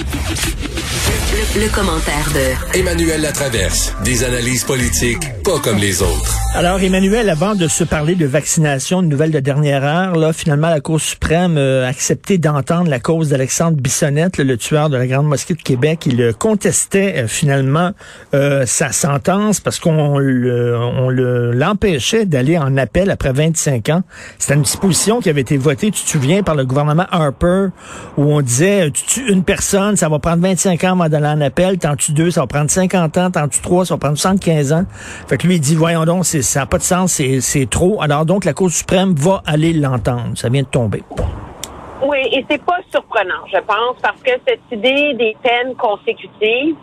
you Le, le commentaire de Emmanuel Latraverse. Des analyses politiques pas comme les autres. Alors, Emmanuel, avant de se parler de vaccination, une nouvelle de dernière heure, là, finalement, la Cour suprême a accepté d'entendre la cause d'Alexandre Bissonnette, le, le tueur de la Grande Mosquée de Québec. Il contestait euh, finalement euh, sa sentence parce qu'on le, on le, l'empêchait d'aller en appel après 25 ans. C'était une disposition qui avait été votée, tu te souviens, par le gouvernement Harper, où on disait, tu tues une personne, ça va prendre 25 ans avant d'aller en appel, t'en tues deux, ça va prendre 50 ans, t'en tues trois, ça va prendre 75 ans. Fait que lui, il dit, voyons donc, ça n'a pas de sens, c'est, c'est trop. Alors donc, la Cour suprême va aller l'entendre. Ça vient de tomber. Oui, et c'est pas surprenant, je pense, parce que cette idée des peines consécutives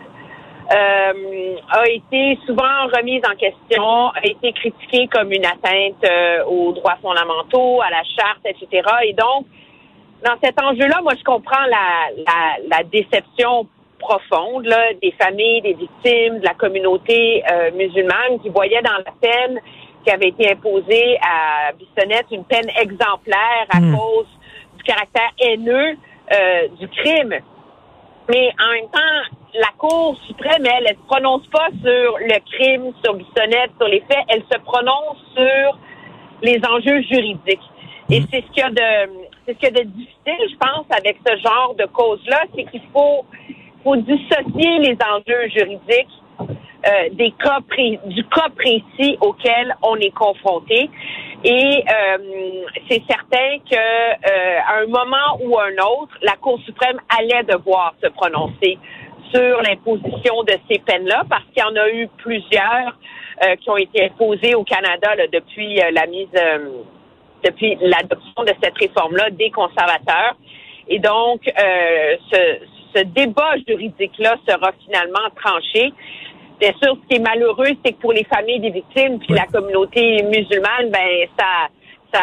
euh, a été souvent remise en question, a été critiquée comme une atteinte euh, aux droits fondamentaux, à la charte, etc. Et donc, dans cet enjeu-là, moi, je comprends la, la, la déception profonde là, des familles, des victimes, de la communauté euh, musulmane qui voyaient dans la peine qui avait été imposée à Bissonnette une peine exemplaire à Mm. cause du caractère haineux euh, du crime. Mais en même temps, la Cour suprême, elle, elle se prononce pas sur le crime, sur Bissonnette, sur les faits, elle se prononce sur les enjeux juridiques. Et c'est ce qu'il y a de c'est ce qu'il y a de difficile, je pense, avec ce genre de cause-là, c'est qu'il faut faut dissocier les enjeux juridiques euh, des cas du cas précis auquel on est confronté. Et euh, c'est certain que euh, à un moment ou un autre, la Cour suprême allait devoir se prononcer sur l'imposition de ces peines-là, parce qu'il y en a eu plusieurs euh, qui ont été imposées au Canada depuis la mise, depuis l'adoption de cette réforme-là des conservateurs. Et donc, ce, ce débat juridique-là sera finalement tranché. Bien sûr, ce qui est malheureux, c'est que pour les familles des victimes puis la communauté musulmane, ben ça, ça,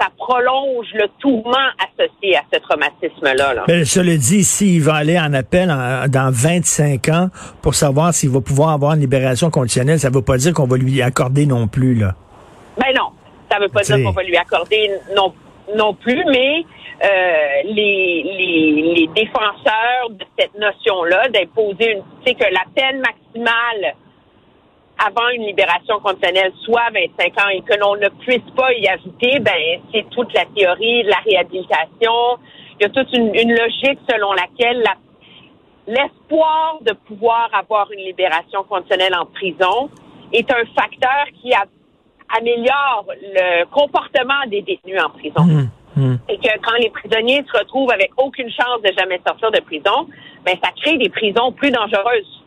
ça prolonge le tourment associé à ce traumatisme-là. Là. Mais cela dit, s'il va aller en appel en- dans 25 ans pour savoir s'il va pouvoir avoir une libération conditionnelle, ça ne veut pas dire qu'on va lui accorder non plus, là. Ben non, ça veut pas dire qu'on va lui accorder non, non plus, mais euh, les, défenseurs de cette notion-là, d'imposer une, tu sais, que la peine maximale avant une libération conditionnelle soit 25 ans et que l'on ne puisse pas y ajouter, ben c'est toute la théorie de la réhabilitation. Il y a toute une, logique selon laquelle la l'espoir de pouvoir avoir une libération conditionnelle en prison est un facteur qui a- améliore le comportement des détenus en prison. Hum, hum. Et que quand les prisonniers se retrouvent avec aucune chance de jamais sortir de prison, ben ça crée des prisons plus dangereuses.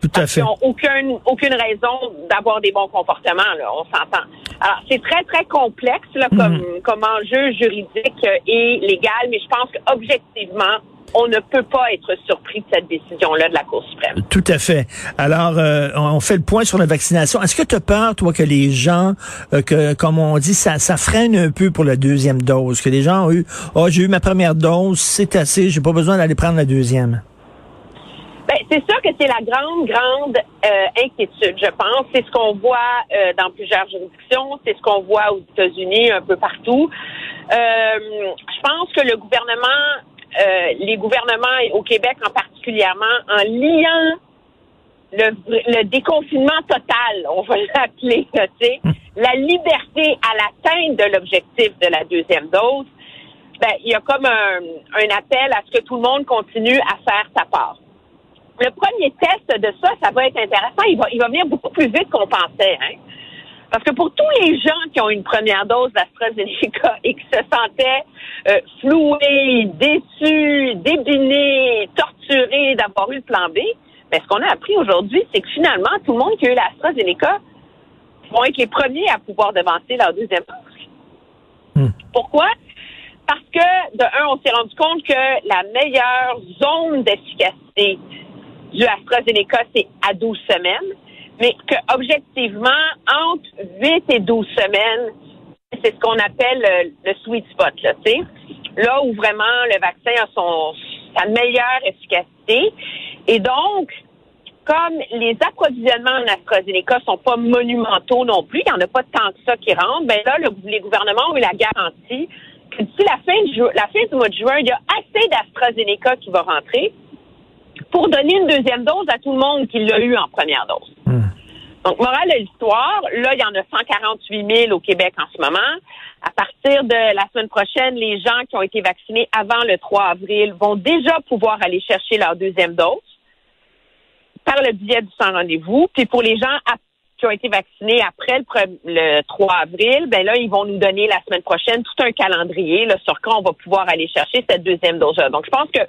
Tout à fait. Ils n'ont aucune, aucune raison d'avoir des bons comportements, là, on s'entend. Alors, c'est très, très complexe là, comme, comme enjeu juridique euh, et légal, mais je pense qu'objectivement, on ne peut pas être surpris de cette décision-là de la Cour suprême. Tout à fait. Alors, euh, on fait le point sur la vaccination. Est-ce que tu as peur, toi, que les gens, euh, que comme on dit, ça, ça freine un peu pour la deuxième dose, que les gens ont eu, oh, j'ai eu ma première dose, c'est assez, j'ai pas besoin d'aller prendre la deuxième. Ben, c'est sûr que c'est la grande, grande euh, inquiétude, je pense. C'est ce qu'on voit euh, dans plusieurs juridictions, c'est ce qu'on voit aux États-Unis, un peu partout. Euh, je pense que le gouvernement, les gouvernements au Québec en particulièrement, en liant le, le déconfinement total, on va l'appeler, la liberté à l'atteinte de l'objectif de la deuxième dose, ben, il y a comme un, un appel à ce que tout le monde continue à faire sa part le premier test de ça, ça va être intéressant. Il va, il va venir beaucoup plus vite qu'on pensait. Hein? Parce que pour tous les gens qui ont une première dose d'AstraZeneca et qui se sentaient euh, floués, déçus, débinés, torturés d'avoir eu le plan B, ben, ce qu'on a appris aujourd'hui, c'est que finalement, tout le monde qui a eu l'AstraZeneca vont être les premiers à pouvoir devancer leur deuxième dose. Hmm. Pourquoi? Parce que, de un, on s'est rendu compte que la meilleure zone d'efficacité du AstraZeneca, c'est à 12 semaines, mais que objectivement, entre 8 et 12 semaines, c'est ce qu'on appelle le, le, sweet spot, là, tu sais. Là où vraiment le vaccin a son, sa meilleure efficacité. Et donc, comme les approvisionnements en AstraZeneca sont pas monumentaux non plus, il n'y en a pas tant que ça qui rentrent, ben là, le, les gouvernements ont eu la garantie que d'ici la fin, la fin du mois de juin, il y a assez d'AstraZeneca qui va rentrer pour donner une deuxième dose à tout le monde qui l'a eu en première dose. Donc, morale de l'histoire, là, il y en a 148 000 au Québec en ce moment. À partir de la semaine prochaine, les gens qui ont été vaccinés avant le 3 avril vont déjà pouvoir aller chercher leur deuxième dose par le biais du sans rendez-vous. Puis pour les gens qui ont été vaccinés après le, 3 avril, ben là, ils vont nous donner la semaine prochaine tout un calendrier là, sur quand on va pouvoir aller chercher cette deuxième dose-là. Donc, je pense que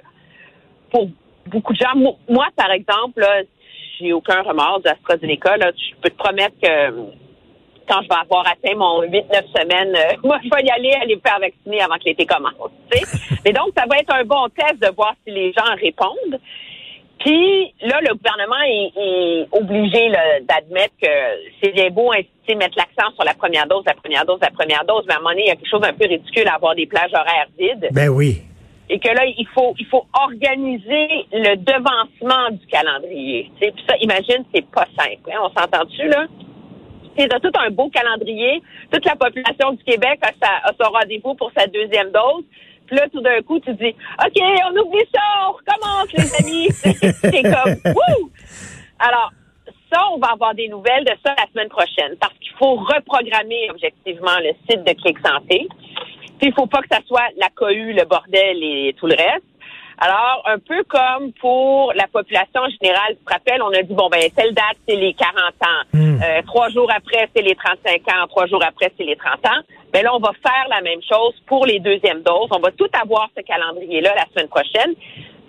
pour beaucoup de gens, moi, par exemple, là, j'ai aucun remords d'AstraZeneca. Là, je peux te promettre que quand je vais avoir atteint mon 8-9 semaines, euh, moi, je vais y aller aller me faire vacciner avant que l'été commence. Mais donc, ça va être un bon test de voir si les gens répondent. Puis là, le gouvernement est, obligé d'admettre que c'est bien beau mettre l'accent sur la première dose, la première dose, la première dose, mais à un moment donné, il y a quelque chose d'un peu ridicule à avoir des plages horaires vides. Ben oui et que là, il faut, il faut organiser le devancement du calendrier. Puis ça, imagine, c'est pas simple. Hein? On s'entend-tu, là? C'est tout un beau calendrier. Toute la population du Québec a, sa, a son rendez-vous pour sa deuxième dose. Puis là, tout d'un coup, tu dis, OK, on oublie ça, on recommence, les amis. c'est comme, wouh! Alors, ça, on va avoir des nouvelles de ça la semaine prochaine parce qu'il faut reprogrammer objectivement le site de Clic Santé. Il faut pas que ça soit la cohue, le bordel et tout le reste. Alors, un peu comme pour la population générale, tu te rappelles, on a dit, bon, ben, telle date, c'est les 40 ans. Hmm. Euh, trois jours après, c'est les 35 ans. Trois jours après, c'est les 30 ans. Mais là, on va faire la même chose pour les deuxièmes doses. On va tout avoir ce calendrier-là la semaine prochaine.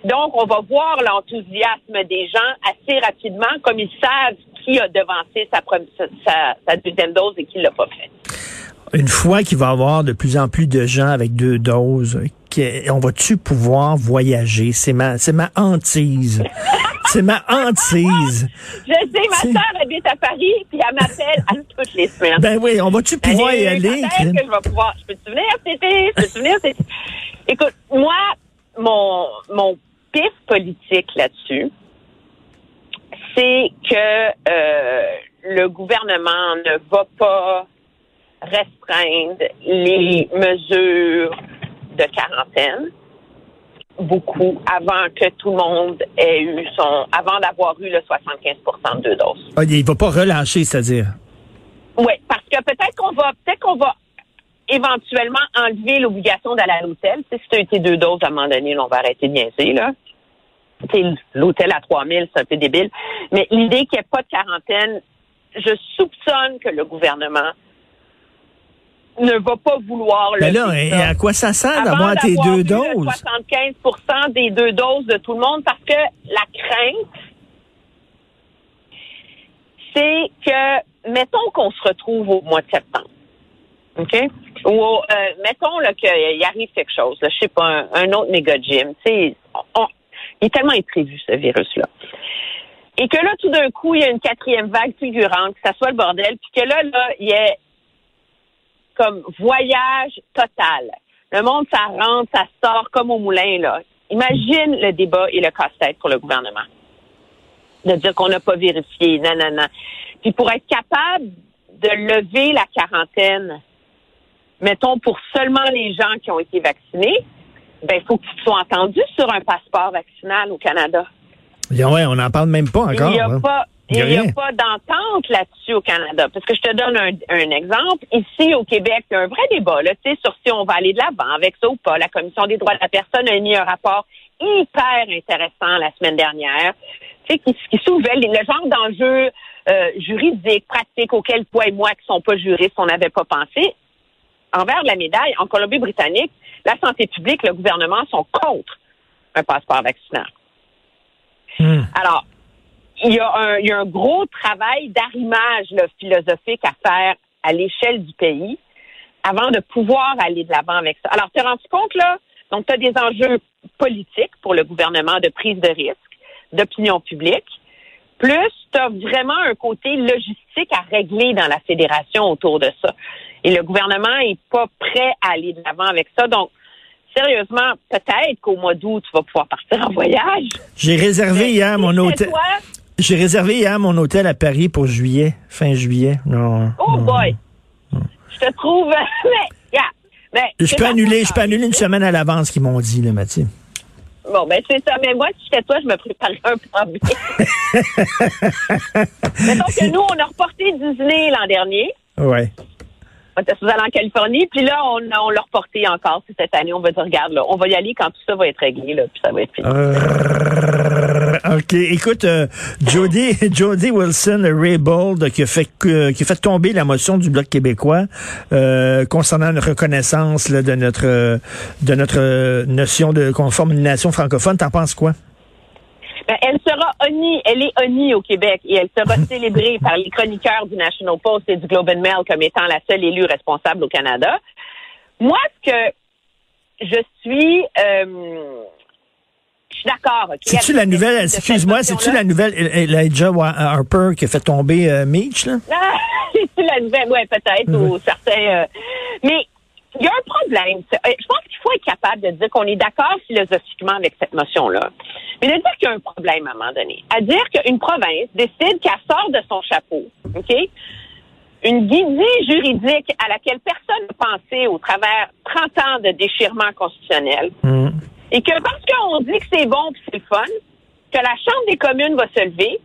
Donc, on va voir l'enthousiasme des gens assez rapidement, comme ils savent qui a devancé sa, sa, sa deuxième dose et qui l'a pas fait une fois qu'il va y avoir de plus en plus de gens avec deux doses, on va-tu pouvoir voyager? C'est ma, c'est ma hantise. c'est ma hantise. Je sais, ma soeur habite à Paris, puis elle m'appelle à toutes les semaines. Ben oui, on va-tu pouvoir y aller? Que je vais pouvoir? Je peux-tu venir cet été? Je peux-tu venir cet été? Écoute, moi, mon, mon pif politique là-dessus, c'est que euh, le gouvernement ne va pas restreindre les mesures de quarantaine beaucoup avant que tout le monde ait eu son, avant d'avoir eu le 75% de doses. Ah, il va pas relâcher, c'est-à-dire? Oui, parce que peut-être qu'on va, peut-être qu'on va éventuellement enlever l'obligation d'aller à l'hôtel. si tu as été deux doses, à un moment donné, on va arrêter de niaiser, là. L'hôtel à 3000, c'est un peu débile. Mais l'idée qu'il n'y ait pas de quarantaine, je soupçonne que le gouvernement ne va pas vouloir le Mais là, et à quoi ça sert d'avoir tes deux doses? 75 des deux doses de tout le monde parce que la crainte, c'est que, mettons qu'on se retrouve au mois de septembre. OK? Ou, euh, mettons qu'il arrive quelque chose, là, je sais pas, un, autre méga gym. il est tellement imprévu, ce virus-là. Et que là, tout d'un coup, il y a une quatrième vague figurante, que ça soit le bordel, puis que là, là, il y a comme voyage total. Le monde, ça rentre, ça sort comme au moulin, là. Imagine le débat et le casse-tête pour le gouvernement. De dire qu'on n'a pas vérifié, non, non, non. Puis pour être capable de lever la quarantaine, mettons pour seulement les gens qui ont été vaccinés, ben il faut qu'ils soient entendus sur un passeport vaccinal au Canada. Ouais, on n'en parle même pas encore. Il n'y a pas il n'y a, pas d'entente là-dessus au Canada. Parce que je te donne un, exemple. Ici, au Québec, il y a un vrai débat là, sur si on va aller de l'avant avec ça ou pas. La Commission des droits de la personne a émis un rapport hyper intéressant la semaine dernière, qui, qui soulevait le genre d'enjeux euh, juridiques, pratiques auxquels toi et moi, qui sont pas juristes, on n'avait pas pensé. Envers la médaille, en Colombie-Britannique, la santé publique, le gouvernement sont contre un passeport vaccinal. Hmm. Alors, il y, a un, il y a un gros travail d'arrimage philosophique à faire à l'échelle du pays avant de pouvoir aller de l'avant avec ça. Alors, tu te rendu compte, là, donc tu as des enjeux politiques pour le gouvernement de prise de risque, d'opinion publique, plus tu as vraiment un côté logistique à régler dans la fédération autour de ça. Et le gouvernement est pas prêt à aller de l'avant avec ça. Donc, sérieusement, peut-être qu'au mois d'août, tu vas pouvoir partir en voyage. J'ai réservé hier mon hôtel. J'ai réservé hier mon hôtel à Paris pour juillet, fin juillet. Non. Oh boy! Je te trouve. mais, je peux annuler, je peux annuler une semaine à l'avance, qu'ils m'ont dit, le Mathieu. Bon, ben c'est ça. Mais moi, si j'étais toi, je me préparais un plan B. Mettons que nous, on a reporté Disney l'an dernier. Ouais. On était allés en Californie, puis là, on, on l'a reporté encore cette année. On va dire, regarde, là, on va y aller quand tout ça va être réglé, là, puis ça va être fini. Euh, OK. Écoute, euh, Jody, Jody Wilson Raybould, qui a fait qui a fait tomber la motion du Bloc québécois euh, concernant une reconnaissance de notre de notre notion de conforme nation francophone. T'en penses quoi? Ben, elle sera honnie, elle est honnie au Québec et elle sera célébrée par les chroniqueurs du National Post et du Globe and Mail comme étant la seule élue responsable au Canada. Moi, ce que je suis, euh, je suis d'accord. C'est-tu la nouvelle, excuse-moi, c'est-tu la nouvelle Elijah Harper qui a fait tomber euh, Mitch, là? Ah, c'est-tu la nouvelle, ouais, peut-être, ou certains, euh, mais il y a un problème. Je pense qu'il faut être capable de dire qu'on est d'accord philosophiquement avec cette motion-là. Mais de dire qu'il y a un problème à un moment donné. À dire qu'une province décide qu'elle sort de son chapeau, OK? Une guidée juridique à laquelle personne n'a pensé au travers 30 ans de déchirement constitutionnel. Mm. Et que parce qu'on dit que c'est bon que c'est le fun, que la Chambre des communes va se lever.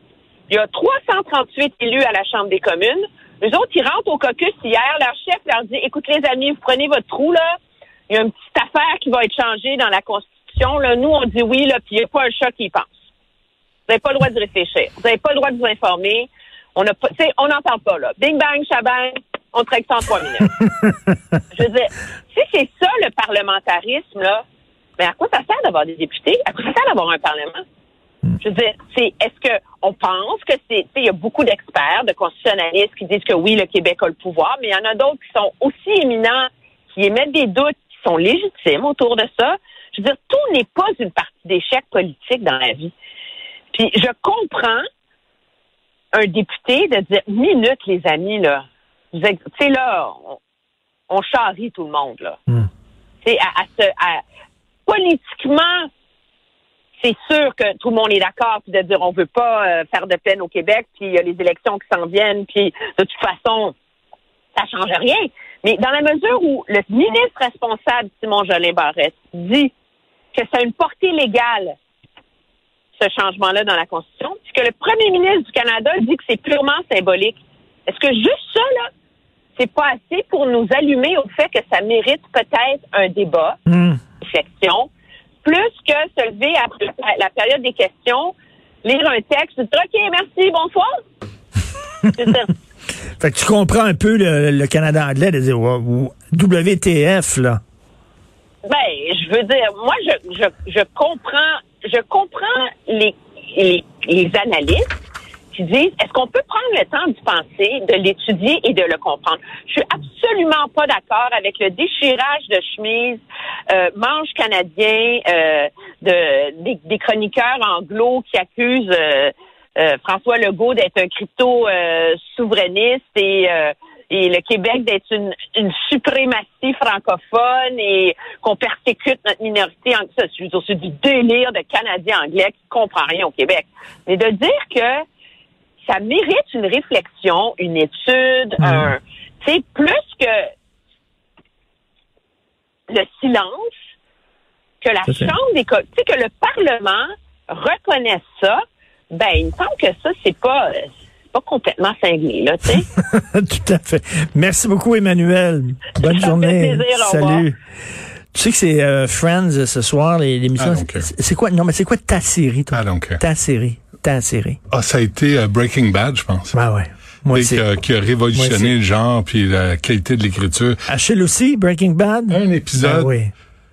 Il y a 338 élus à la Chambre des communes. Les autres, ils rentrent au caucus hier. Leur chef leur dit, écoute les amis, vous prenez votre trou, là. Il y a une petite affaire qui va être changée dans la Constitution nous, on dit oui, là, puis il n'y a pas un chat qui y pense. Vous n'avez pas le droit de réfléchir. Vous n'avez pas le droit de vous informer. On n'a pas, on n'entend pas, là. Bing bang, shabang, on traite ça en trois minutes. Je veux dire, si c'est ça le parlementarisme, là, mais à quoi ça sert d'avoir des députés? À quoi ça sert d'avoir un parlement? Je veux dire, c'est, est-ce que pense que c'est, il y a beaucoup d'experts, de constitutionnalistes qui disent que oui, le Québec a le pouvoir, mais il y en a d'autres qui sont aussi éminents, qui émettent des doutes, qui sont légitimes autour de ça. Je veux dire, tout n'est pas une partie d'échec politique dans la vie. Puis je comprends un député de dire minute, les amis, là. Tu sais, là, on, charrie tout le monde, là. Hmm. Tu à, politiquement, c'est sûr que tout le monde est d'accord, puis de dire on veut pas euh, faire de peine au Québec, puis il y a les élections qui s'en viennent, puis de toute façon, ça change rien. Mais dans la mesure où le ministre responsable, Simon Jolin Barrette, dit que ça a une portée légale, ce changement-là dans la Constitution, puis que le premier ministre du Canada dit que c'est purement symbolique. Est-ce que juste ça, là, c'est pas assez pour nous allumer au fait que ça mérite peut-être un débat, hmm. une réflexion, plus que se lever après la période des questions, lire un texte, dire OK, merci, bonsoir. fait que tu comprends un peu le, Canada anglais de dire WTF, là. Ben, je veux dire, moi, je, je, je comprends, je comprends les, les, les analystes qui disent est-ce qu'on peut prendre le temps de penser, de l'étudier et de le comprendre? Je suis absolument pas d'accord avec le déchirage de chemise euh, manche canadien euh, de des, des, chroniqueurs anglo qui accusent euh, euh François Legault d'être un crypto euh, souverainiste et et le Québec d'être une, une suprématie francophone et qu'on persécute notre minorité en ça. C'est du délire de Canadiens anglais qui comprend rien au Québec. Mais de dire que ça mérite une réflexion, une étude, mmh. un, tu plus que le silence, que la Chambre des, tu sais, que le Parlement reconnaisse ça, ben, il me semble que ça, c'est pas, pas complètement cinglé, là, tu sais. Tout à fait. Merci beaucoup, Emmanuel. Bonne journée. Salut. Tu sais que c'est euh, Friends euh, ce soir, l'émission. Ah, c'est quoi? Non, mais c'est quoi ta série, toi? Ah, Ta série, ta. Ah, ça a été euh, Breaking Bad, je pense. Ah ouais. Moi qui, a, qui a révolutionné le genre puis la qualité de l'écriture. Achille aussi, Breaking Bad? Un épisode. Ah, oui.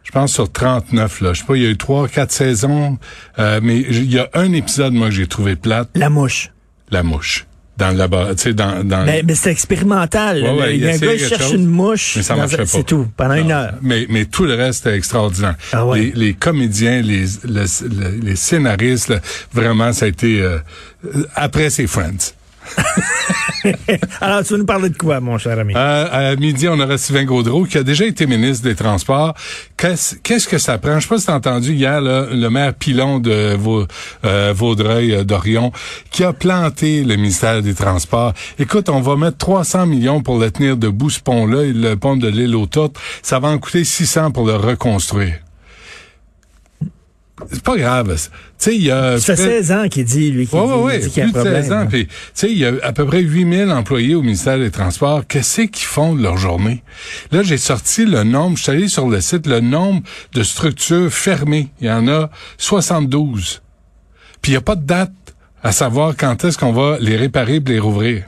Je pense sur 39 là. Je sais pas, il y a eu trois, quatre saisons, mais il y a un épisode moi que j'ai trouvé plate. La mouche. La mouche. Dans le laboratoire, dans, dans Mais, mais c'est expérimental. Ouais, ouais, il y a un gars qui cherche chose, une mouche. mais ça dans marchait un- pas. C'est tout, pendant une heure. Mais, mais tout le reste était extraordinaire. Ah ouais. les, les comédiens, les, le- le- les scénaristes, là, vraiment, ça a été euh, après c'est Friends. Alors, tu veux nous parler de quoi, mon cher ami? Euh, à midi, on aura Sylvain Gaudreau, qui a déjà été ministre des Transports. Qu'est-ce qu'est-ce que ça prend? Je sais pas si t'as entendu hier, le maire Pilon de euh, Vaudreuil, euh, d'Orion, qui a planté le ministère des Transports. Écoute, on va mettre 300 millions pour le tenir debout, ce pont-là, le pont de l'île aux. Ça va en coûter 600 pour le reconstruire. C'est pas grave. Tu sais, il y a... Ça fait près- 16 ans qu'il dit, lui, qu'il dit, il oui, dit qu'il y a un plus de problème. 16 ans. Puis, tu sais, il y a à peu près 8000 employés au ministère des Transports. Qu'est-ce qu'ils font de leur journée? Là, j'ai sorti le nombre, je suis allé sur le site, le nombre de structures fermées. Il y en a 72. Puis, il n'y a pas de date à savoir quand est-ce qu'on va les réparer et les rouvrir.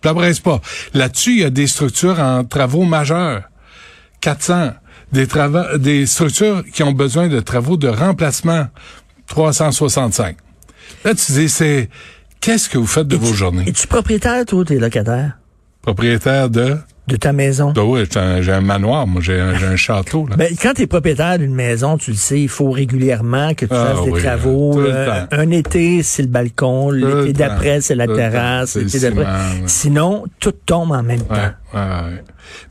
Presse pas. Là-dessus, il y a des structures en travaux majeurs. 400. Des, trava- des structures qui ont besoin de travaux de remplacement. 365. Là, tu dis, c'est, qu'est-ce que vous faites de vos journées? Es-tu propriétaire, toi, t'es locataire? Propriétaire de, de ta maison? ben oui, j'ai un, manoir, moi, j'ai un, château, là. Ben, quand tu es propriétaire d'une maison, tu le sais, il faut régulièrement que tu Ah fasses des travaux. Euh, temps. un été, c'est le balcon. L'été temps. d'après, c'est la Tout temps. terrasse. L'été d'après. ouais. Sinon, tout tombe en même temps. Ouais, ouais, ouais.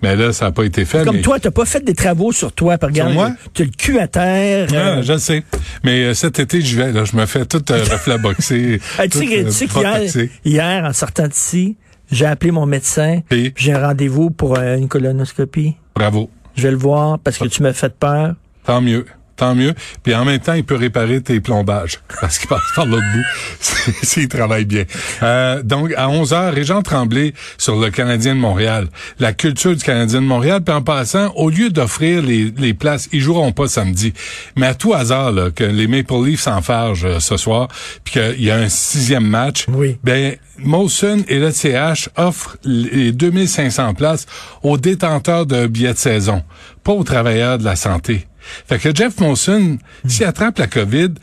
Mais là, ça n'a pas été fait. Comme mais... toi, t'as pas fait des travaux sur toi. Par moi? tu as le cul à terre. Ah, euh, je le sais. Mais euh, cet été, j'y vais, là. Je me fais tout euh, reflaboxer. Hey, tu sais tu sais qu'hier, hier, en sortant d'ici, j'ai appelé mon médecin. Puis? J'ai un rendez-vous pour euh, une colonoscopie. Bravo. Je vais le voir parce que tu m'as fait peur. Tant mieux. Tant mieux. Puis en même temps, il peut réparer tes plombages. Parce qu'il passe par l'autre bout. S'il travaille bien. Euh, donc, à 11 h Régent Tremblay sur le Canadien de Montréal. La culture du Canadien de Montréal. Puis en passant, au lieu d'offrir les, les places, ils joueront pas samedi. Mais à tout hasard, là, que les Maple Leafs s'enfargent euh, ce soir, puis qu'il y a un sixième match, Oui. ben, Molson et le CH offrent les 2500 places aux détenteurs de billets de saison, pas aux travailleurs de la santé. Fait que Jeff Molson, s'il attrape la COVID,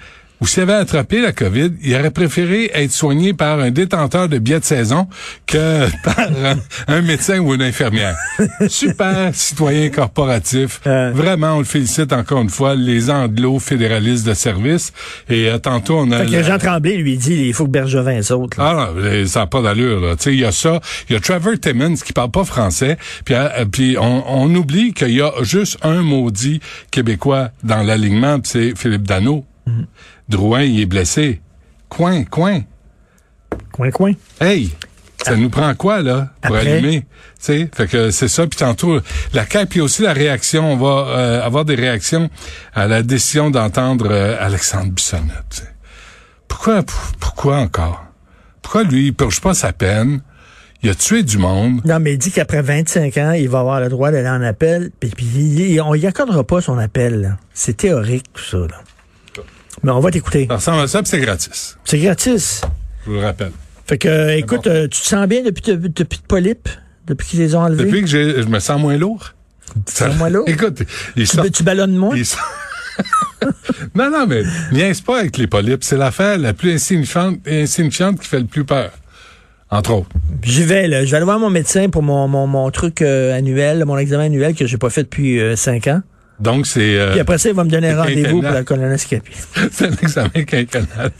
ou s'il avait attrapé la COVID, il aurait préféré être soigné par un détenteur de billets de saison que par un, un médecin ou une infirmière. Super citoyen corporatif. Euh. Vraiment, on le félicite encore une fois, les anglo fédéralistes de service. Et euh, tantôt, on a... Fait que la- Jean Tremblay lui dit, il faut que Bergevin saute. là. ah non, ça n'a pas d'allure. là. Tu sais, il y a ça. Il y a Trevor Timmons qui parle pas français. Puis, euh, puis on, on oublie qu'il y a juste un maudit québécois dans l'alignement, c'est Philippe Dano. Drouin, il est blessé. Coin, coin. Coin, coin. Hey, ça nous prend quoi, là, pour Après? allumer? Sais, fait que c'est ça. Puis tantôt, la CAQ, puis aussi la réaction. On va euh, avoir des réactions à la décision d'entendre euh, Alexandre Bissonnette. Pourquoi, pourquoi encore? Pourquoi lui, il purge pas sa peine? Il a tué du monde. Non, mais il dit qu'après 25 ans, il va avoir le droit d'aller en appel, puis, puis on y accordera pas son appel. là. C'est théorique, tout ça. Là. Mais on va t'écouter. Ça ressemble à ça, puis c'est gratis. C'est gratis. Je vous le rappelle. Fait que, euh, écoute, euh, tu te sens bien depuis, depuis, depuis de polypes? Depuis qu'ils les ont enlevés? Depuis que je me sens moins lourd. Ça- sens moins lourd? Écoute, ils tu, sortent- tu ballonnes moins? ils non, non, mais niaise pas avec les polypes. C'est l'affaire la plus insignifiante, insignifiante qui fait le plus peur. Entre autres. J'y vais, là. Je vais aller voir mon médecin pour mon, mon, mon truc euh, annuel, mon examen annuel que j'ai pas fait depuis euh, 5 ans. Donc, c'est euh, Puis après ça, il va me donner rendez-vous pour la colonoscopie. c'est un examen quinquennal.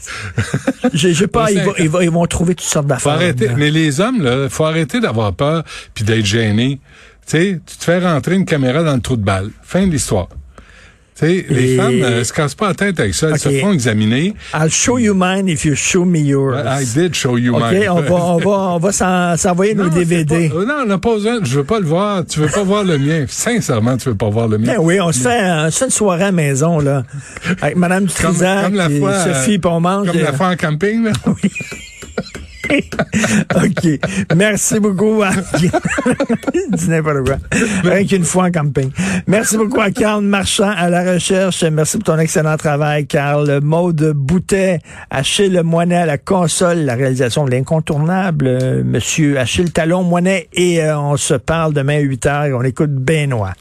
Je, je pas, ils, ans. ils, vont, ils vont trouver toutes sortes d'affaires. arrêter. Mais les hommes, là, faut arrêter d'avoir peur puis d'être gêné. Tu sais, tu te fais rentrer une caméra dans le trou de balle. Fin de l'histoire. Tu sais, les femmes ne se cassent pas la tête avec ça. Elles se font examiner. I'll show you mine if you show me yours. I did show you OK, mine. on va, on va, on va s'en- s'envoyer nos DVD. pas- euh, non, on n'a pas besoin. Je veux pas le voir. Tu veux pas voir le mien. Sincèrement, tu veux pas voir le mien. Ben oui, on se fait, on se fait une soirée à la maison, là. Avec Mme Comme, Dutrisac, comme la et fois, Sophie, puis on mange. Comme la fois en camping, là. OK. Merci beaucoup. À... Dis n'importe quoi. Rien qu'une fois en camping. Merci beaucoup à Carl Marchand à la recherche. Merci pour ton excellent travail, Carl. Maude Boutet, Achille Moinet à la console, la réalisation de l'incontournable, euh, Monsieur Achille Talon Moinet. Et euh, on se parle demain à 8 heures. On écoute Benoît.